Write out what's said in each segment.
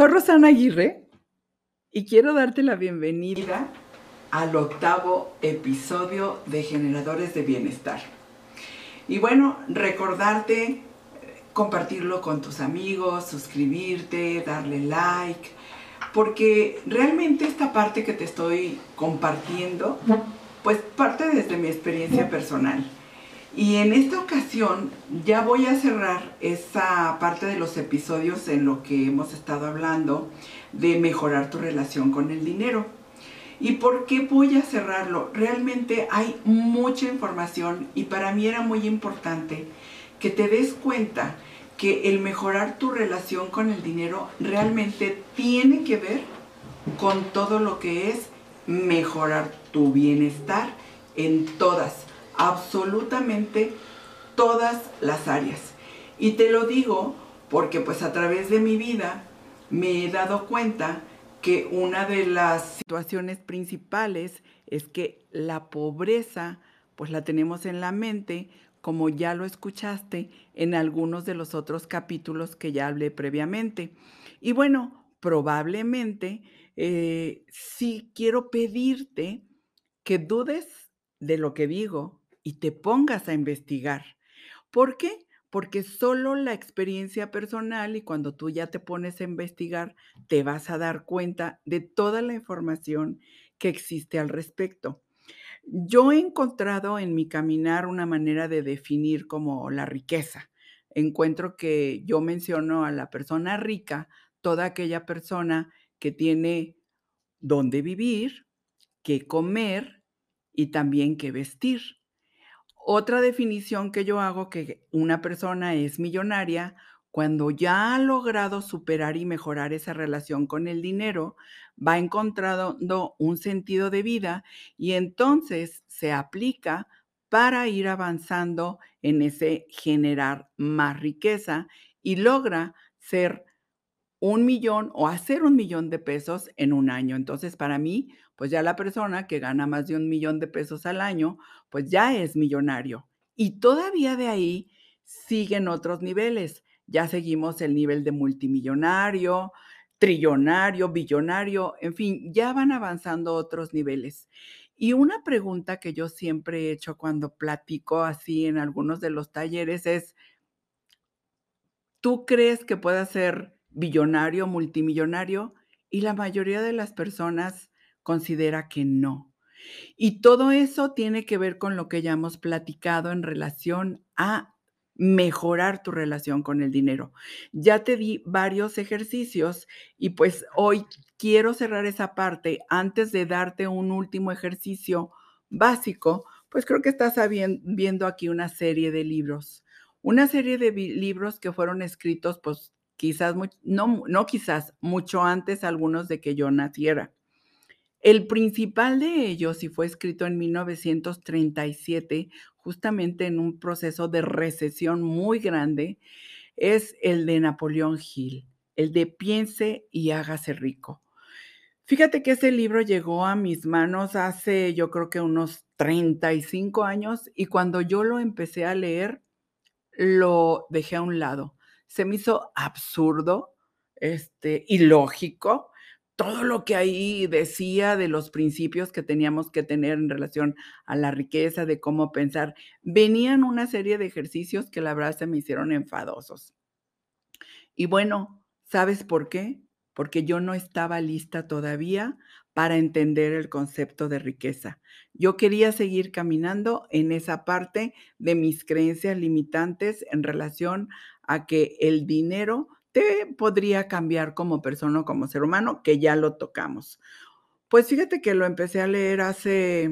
Soy Rosana Aguirre y quiero darte la bienvenida al octavo episodio de Generadores de Bienestar. Y bueno, recordarte, compartirlo con tus amigos, suscribirte, darle like, porque realmente esta parte que te estoy compartiendo, pues parte desde mi experiencia personal. Y en esta ocasión ya voy a cerrar esa parte de los episodios en lo que hemos estado hablando de mejorar tu relación con el dinero. ¿Y por qué voy a cerrarlo? Realmente hay mucha información y para mí era muy importante que te des cuenta que el mejorar tu relación con el dinero realmente tiene que ver con todo lo que es mejorar tu bienestar en todas absolutamente todas las áreas. Y te lo digo porque pues a través de mi vida me he dado cuenta que una de las situaciones principales es que la pobreza pues la tenemos en la mente como ya lo escuchaste en algunos de los otros capítulos que ya hablé previamente. Y bueno, probablemente eh, sí quiero pedirte que dudes de lo que digo, y te pongas a investigar. ¿Por qué? Porque solo la experiencia personal y cuando tú ya te pones a investigar, te vas a dar cuenta de toda la información que existe al respecto. Yo he encontrado en mi caminar una manera de definir como la riqueza. Encuentro que yo menciono a la persona rica, toda aquella persona que tiene dónde vivir, qué comer y también qué vestir. Otra definición que yo hago que una persona es millonaria cuando ya ha logrado superar y mejorar esa relación con el dinero, va encontrando un sentido de vida y entonces se aplica para ir avanzando en ese generar más riqueza y logra ser un millón o hacer un millón de pesos en un año. Entonces, para mí, pues ya la persona que gana más de un millón de pesos al año, pues ya es millonario. Y todavía de ahí siguen otros niveles. Ya seguimos el nivel de multimillonario, trillonario, billonario, en fin, ya van avanzando otros niveles. Y una pregunta que yo siempre he hecho cuando platico así en algunos de los talleres es, ¿tú crees que pueda ser billonario, multimillonario? Y la mayoría de las personas considera que no. Y todo eso tiene que ver con lo que ya hemos platicado en relación a mejorar tu relación con el dinero. Ya te di varios ejercicios y pues hoy quiero cerrar esa parte antes de darte un último ejercicio básico, pues creo que estás viendo aquí una serie de libros, una serie de libros que fueron escritos pues quizás, no, no quizás, mucho antes algunos de que yo naciera. El principal de ellos, y fue escrito en 1937, justamente en un proceso de recesión muy grande, es el de Napoleón Hill, el de Piense y hágase rico. Fíjate que ese libro llegó a mis manos hace yo creo que unos 35 años y cuando yo lo empecé a leer, lo dejé a un lado. Se me hizo absurdo, este, ilógico, todo lo que ahí decía de los principios que teníamos que tener en relación a la riqueza, de cómo pensar, venían una serie de ejercicios que la verdad se me hicieron enfadosos. Y bueno, ¿sabes por qué? Porque yo no estaba lista todavía para entender el concepto de riqueza. Yo quería seguir caminando en esa parte de mis creencias limitantes en relación a que el dinero te podría cambiar como persona o como ser humano, que ya lo tocamos. Pues fíjate que lo empecé a leer hace,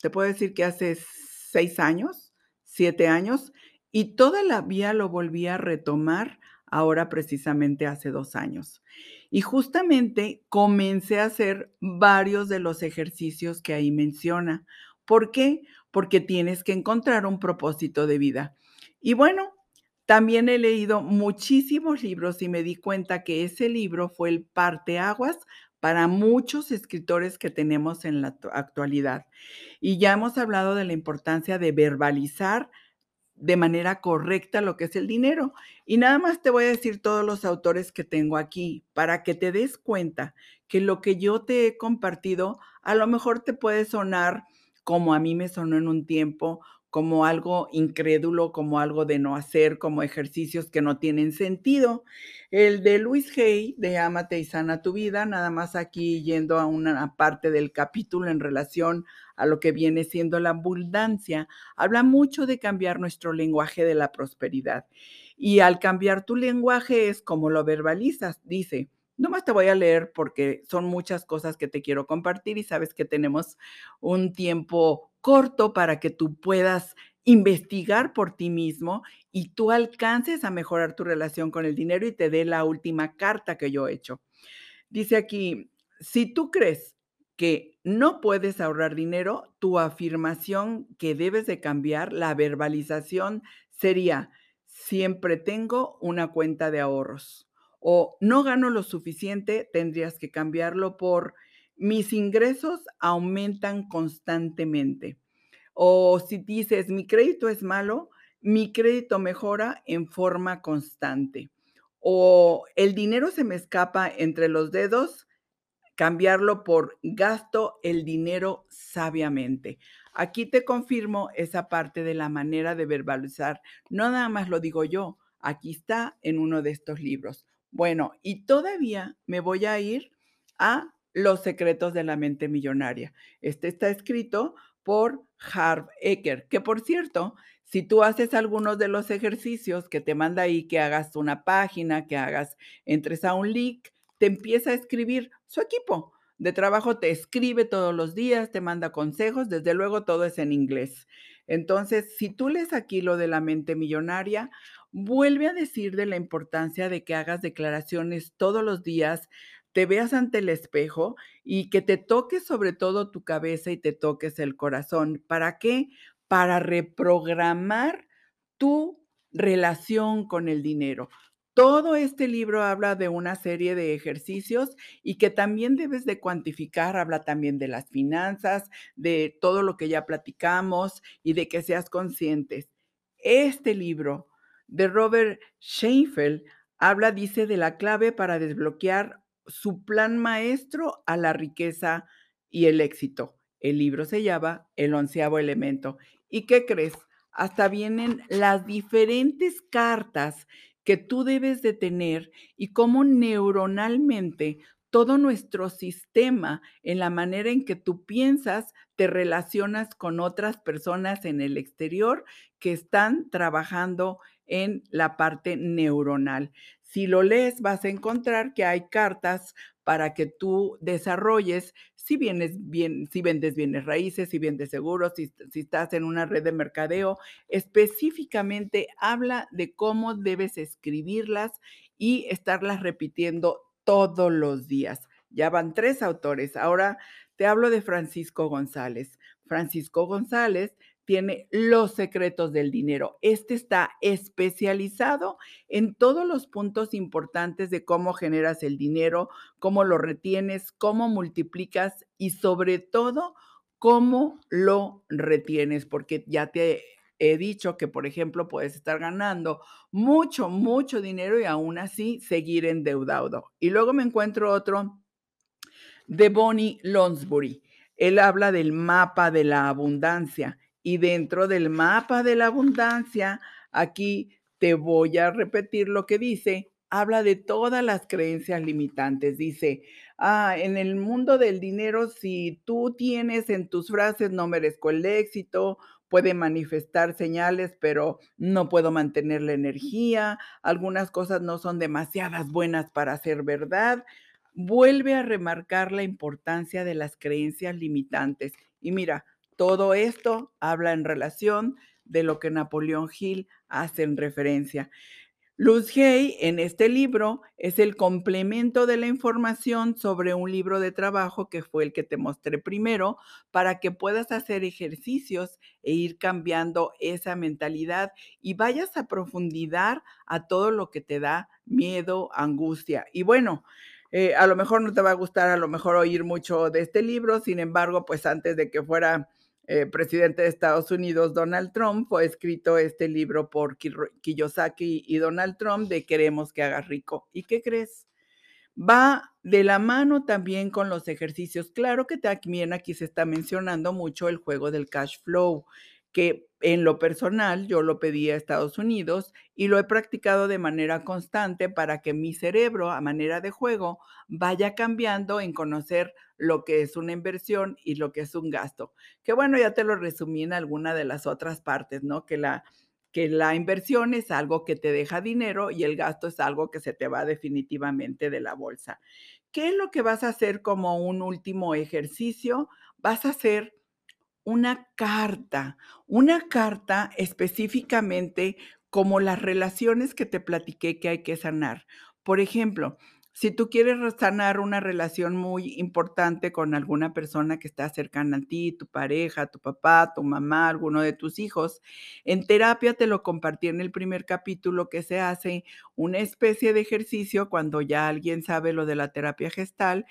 te puedo decir que hace seis años, siete años, y toda la vida lo volví a retomar ahora precisamente hace dos años. Y justamente comencé a hacer varios de los ejercicios que ahí menciona. ¿Por qué? Porque tienes que encontrar un propósito de vida. Y bueno, también he leído muchísimos libros y me di cuenta que ese libro fue el parteaguas para muchos escritores que tenemos en la actualidad. Y ya hemos hablado de la importancia de verbalizar de manera correcta lo que es el dinero. Y nada más te voy a decir todos los autores que tengo aquí para que te des cuenta que lo que yo te he compartido a lo mejor te puede sonar como a mí me sonó en un tiempo, como algo incrédulo, como algo de no hacer, como ejercicios que no tienen sentido. El de Luis Hay, de Amate y Sana tu vida, nada más aquí yendo a una parte del capítulo en relación a lo que viene siendo la abundancia, habla mucho de cambiar nuestro lenguaje de la prosperidad. Y al cambiar tu lenguaje es como lo verbalizas, dice. No más te voy a leer porque son muchas cosas que te quiero compartir y sabes que tenemos un tiempo corto para que tú puedas investigar por ti mismo y tú alcances a mejorar tu relación con el dinero y te dé la última carta que yo he hecho. Dice aquí, si tú crees que no puedes ahorrar dinero, tu afirmación que debes de cambiar, la verbalización sería, siempre tengo una cuenta de ahorros o no gano lo suficiente, tendrías que cambiarlo por mis ingresos aumentan constantemente. O si dices, mi crédito es malo, mi crédito mejora en forma constante. O el dinero se me escapa entre los dedos, cambiarlo por gasto el dinero sabiamente. Aquí te confirmo esa parte de la manera de verbalizar. No nada más lo digo yo, aquí está en uno de estos libros. Bueno, y todavía me voy a ir a los secretos de la mente millonaria. Este está escrito por Harv Eker, que por cierto, si tú haces algunos de los ejercicios que te manda ahí, que hagas una página, que hagas, entres a un link, te empieza a escribir su equipo de trabajo, te escribe todos los días, te manda consejos, desde luego todo es en inglés. Entonces, si tú lees aquí lo de la mente millonaria, vuelve a decir de la importancia de que hagas declaraciones todos los días te veas ante el espejo y que te toques sobre todo tu cabeza y te toques el corazón. ¿Para qué? Para reprogramar tu relación con el dinero. Todo este libro habla de una serie de ejercicios y que también debes de cuantificar, habla también de las finanzas, de todo lo que ya platicamos y de que seas conscientes. Este libro de Robert Sheinfeld habla, dice, de la clave para desbloquear su plan maestro a la riqueza y el éxito. El libro se llama El onceavo elemento. ¿Y qué crees? Hasta vienen las diferentes cartas que tú debes de tener y cómo neuronalmente todo nuestro sistema, en la manera en que tú piensas, te relacionas con otras personas en el exterior que están trabajando en la parte neuronal. Si lo lees, vas a encontrar que hay cartas para que tú desarrolles, si vienes bien, si vendes bienes raíces, si vendes seguros, si, si estás en una red de mercadeo, específicamente habla de cómo debes escribirlas y estarlas repitiendo todos los días. Ya van tres autores. Ahora te hablo de Francisco González. Francisco González tiene los secretos del dinero. Este está especializado en todos los puntos importantes de cómo generas el dinero, cómo lo retienes, cómo multiplicas y sobre todo cómo lo retienes, porque ya te he dicho que, por ejemplo, puedes estar ganando mucho, mucho dinero y aún así seguir endeudado. Y luego me encuentro otro de Bonnie Lonsbury. Él habla del mapa de la abundancia y dentro del mapa de la abundancia, aquí te voy a repetir lo que dice, habla de todas las creencias limitantes. Dice, ah, en el mundo del dinero, si tú tienes en tus frases no merezco el éxito, puede manifestar señales, pero no puedo mantener la energía, algunas cosas no son demasiadas buenas para ser verdad. Vuelve a remarcar la importancia de las creencias limitantes. Y mira, todo esto habla en relación de lo que Napoleón Hill hace en referencia. Luz Hay en este libro es el complemento de la información sobre un libro de trabajo que fue el que te mostré primero para que puedas hacer ejercicios e ir cambiando esa mentalidad y vayas a profundidad a todo lo que te da miedo, angustia. Y bueno, eh, a lo mejor no te va a gustar a lo mejor oír mucho de este libro, sin embargo, pues antes de que fuera eh, presidente de Estados Unidos, Donald Trump, fue escrito este libro por Kiyosaki y Donald Trump de Queremos que hagas rico. ¿Y qué crees? Va de la mano también con los ejercicios. Claro que también aquí se está mencionando mucho el juego del cash flow, que en lo personal yo lo pedí a Estados Unidos y lo he practicado de manera constante para que mi cerebro a manera de juego vaya cambiando en conocer lo que es una inversión y lo que es un gasto. Que bueno, ya te lo resumí en alguna de las otras partes, ¿no? Que la que la inversión es algo que te deja dinero y el gasto es algo que se te va definitivamente de la bolsa. ¿Qué es lo que vas a hacer como un último ejercicio? Vas a hacer una carta, una carta específicamente como las relaciones que te platiqué que hay que sanar. Por ejemplo, si tú quieres sanar una relación muy importante con alguna persona que está cercana a ti, tu pareja, tu papá, tu mamá, alguno de tus hijos, en terapia te lo compartí en el primer capítulo que se hace una especie de ejercicio cuando ya alguien sabe lo de la terapia gestal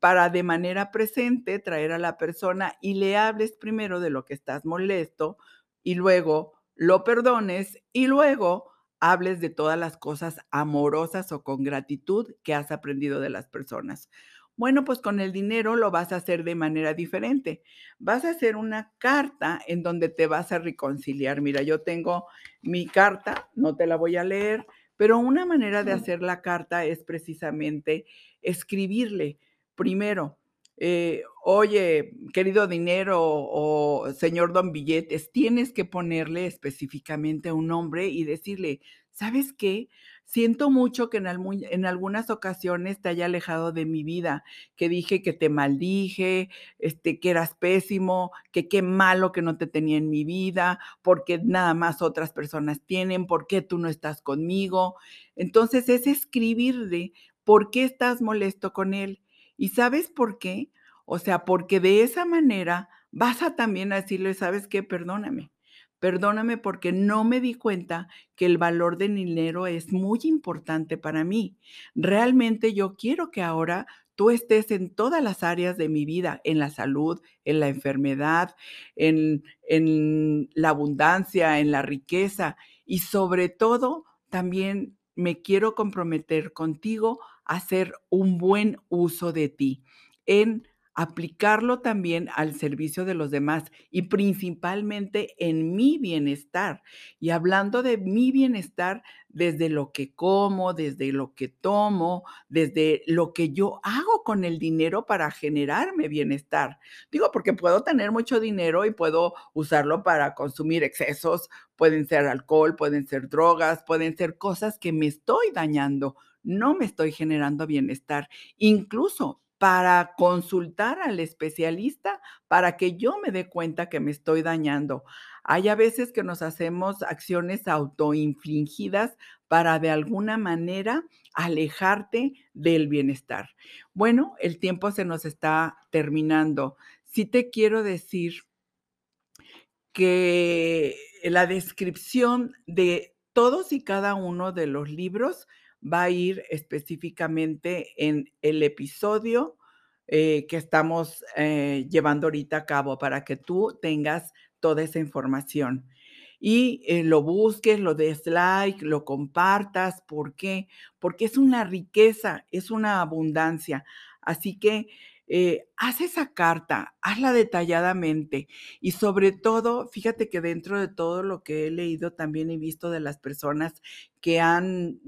para de manera presente traer a la persona y le hables primero de lo que estás molesto y luego lo perdones y luego hables de todas las cosas amorosas o con gratitud que has aprendido de las personas. Bueno, pues con el dinero lo vas a hacer de manera diferente. Vas a hacer una carta en donde te vas a reconciliar. Mira, yo tengo mi carta, no te la voy a leer, pero una manera de hacer la carta es precisamente escribirle primero eh, oye, querido dinero o señor don billetes, tienes que ponerle específicamente un nombre y decirle, ¿sabes qué? Siento mucho que en, en, algunas ocasiones te haya alejado de mi vida, que dije que te maldije, este, que eras pésimo, que qué malo que no te tenía en mi vida, porque nada más otras personas tienen, por qué tú no estás conmigo. Entonces es escribirle por qué estás molesto con él ¿Y sabes por qué? O sea, porque de esa manera vas a también a decirle, ¿sabes qué? Perdóname. Perdóname porque no me di cuenta que el valor del dinero es muy importante para mí. Realmente yo quiero que ahora tú estés en todas las áreas de mi vida, en la salud, en la enfermedad, en, en la abundancia, en la riqueza y sobre todo también me quiero comprometer contigo a hacer un buen uso de ti, en aplicarlo también al servicio de los demás y principalmente en mi bienestar. Y hablando de mi bienestar desde lo que como, desde lo que tomo, desde lo que yo hago con el dinero para generarme bienestar. Digo, porque puedo tener mucho dinero y puedo usarlo para consumir excesos, pueden ser alcohol, pueden ser drogas, pueden ser cosas que me estoy dañando no me estoy generando bienestar. Incluso para consultar al especialista para que yo me dé cuenta que me estoy dañando. Hay a veces que nos hacemos acciones autoinfligidas para de alguna manera alejarte del bienestar. Bueno, el tiempo se nos está terminando. Sí te quiero decir que la descripción de todos y cada uno de los libros va a ir específicamente en el episodio eh, que estamos eh, llevando ahorita a cabo para que tú tengas toda esa información y eh, lo busques, lo des like, lo compartas. ¿Por qué? Porque es una riqueza, es una abundancia. Así que haz esa carta, hazla detalladamente y sobre todo, fíjate que dentro de todo lo que he leído también he visto de las personas que han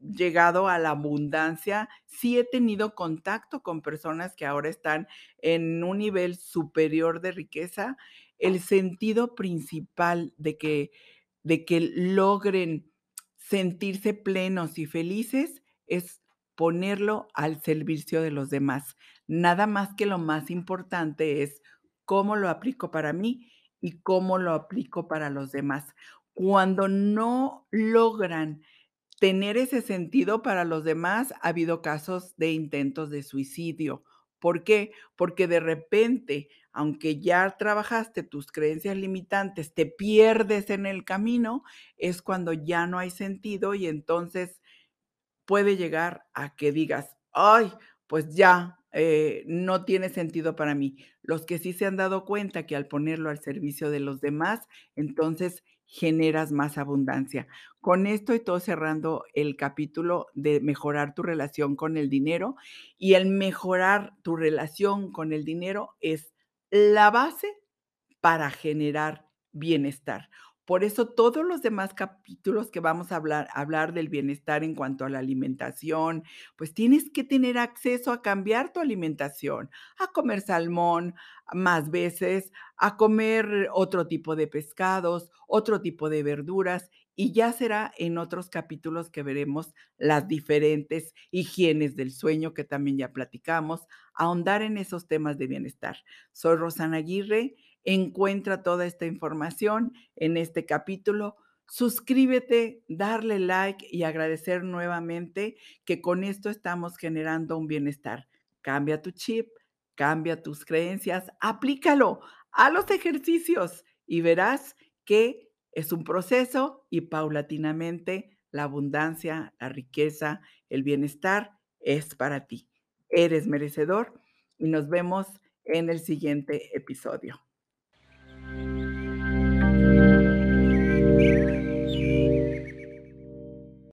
llegado a la abundancia, sí he tenido contacto con personas que ahora están en un nivel superior de riqueza. El sentido principal de que, de que logren sentirse plenos y felices es ponerlo al servicio de los demás. Nada más que lo más importante es cómo lo aplico para mí y cómo lo aplico para los demás. Cuando no logran tener ese sentido para los demás, ha habido casos de intentos de suicidio. ¿Por qué? Porque de repente, aunque ya trabajaste tus creencias limitantes, te pierdes en el camino, es cuando ya no hay sentido y entonces puede llegar a que digas, ay, pues ya, eh, no tiene sentido para mí. Los que sí se han dado cuenta que al ponerlo al servicio de los demás, entonces generas más abundancia. Con esto estoy cerrando el capítulo de mejorar tu relación con el dinero y el mejorar tu relación con el dinero es la base para generar bienestar. Por eso todos los demás capítulos que vamos a hablar, hablar del bienestar en cuanto a la alimentación, pues tienes que tener acceso a cambiar tu alimentación, a comer salmón más veces, a comer otro tipo de pescados, otro tipo de verduras y ya será en otros capítulos que veremos las diferentes higienes del sueño que también ya platicamos, ahondar en esos temas de bienestar. Soy Rosana Aguirre Encuentra toda esta información en este capítulo. Suscríbete, darle like y agradecer nuevamente que con esto estamos generando un bienestar. Cambia tu chip, cambia tus creencias, aplícalo a los ejercicios y verás que es un proceso y paulatinamente la abundancia, la riqueza, el bienestar es para ti. Eres merecedor y nos vemos en el siguiente episodio.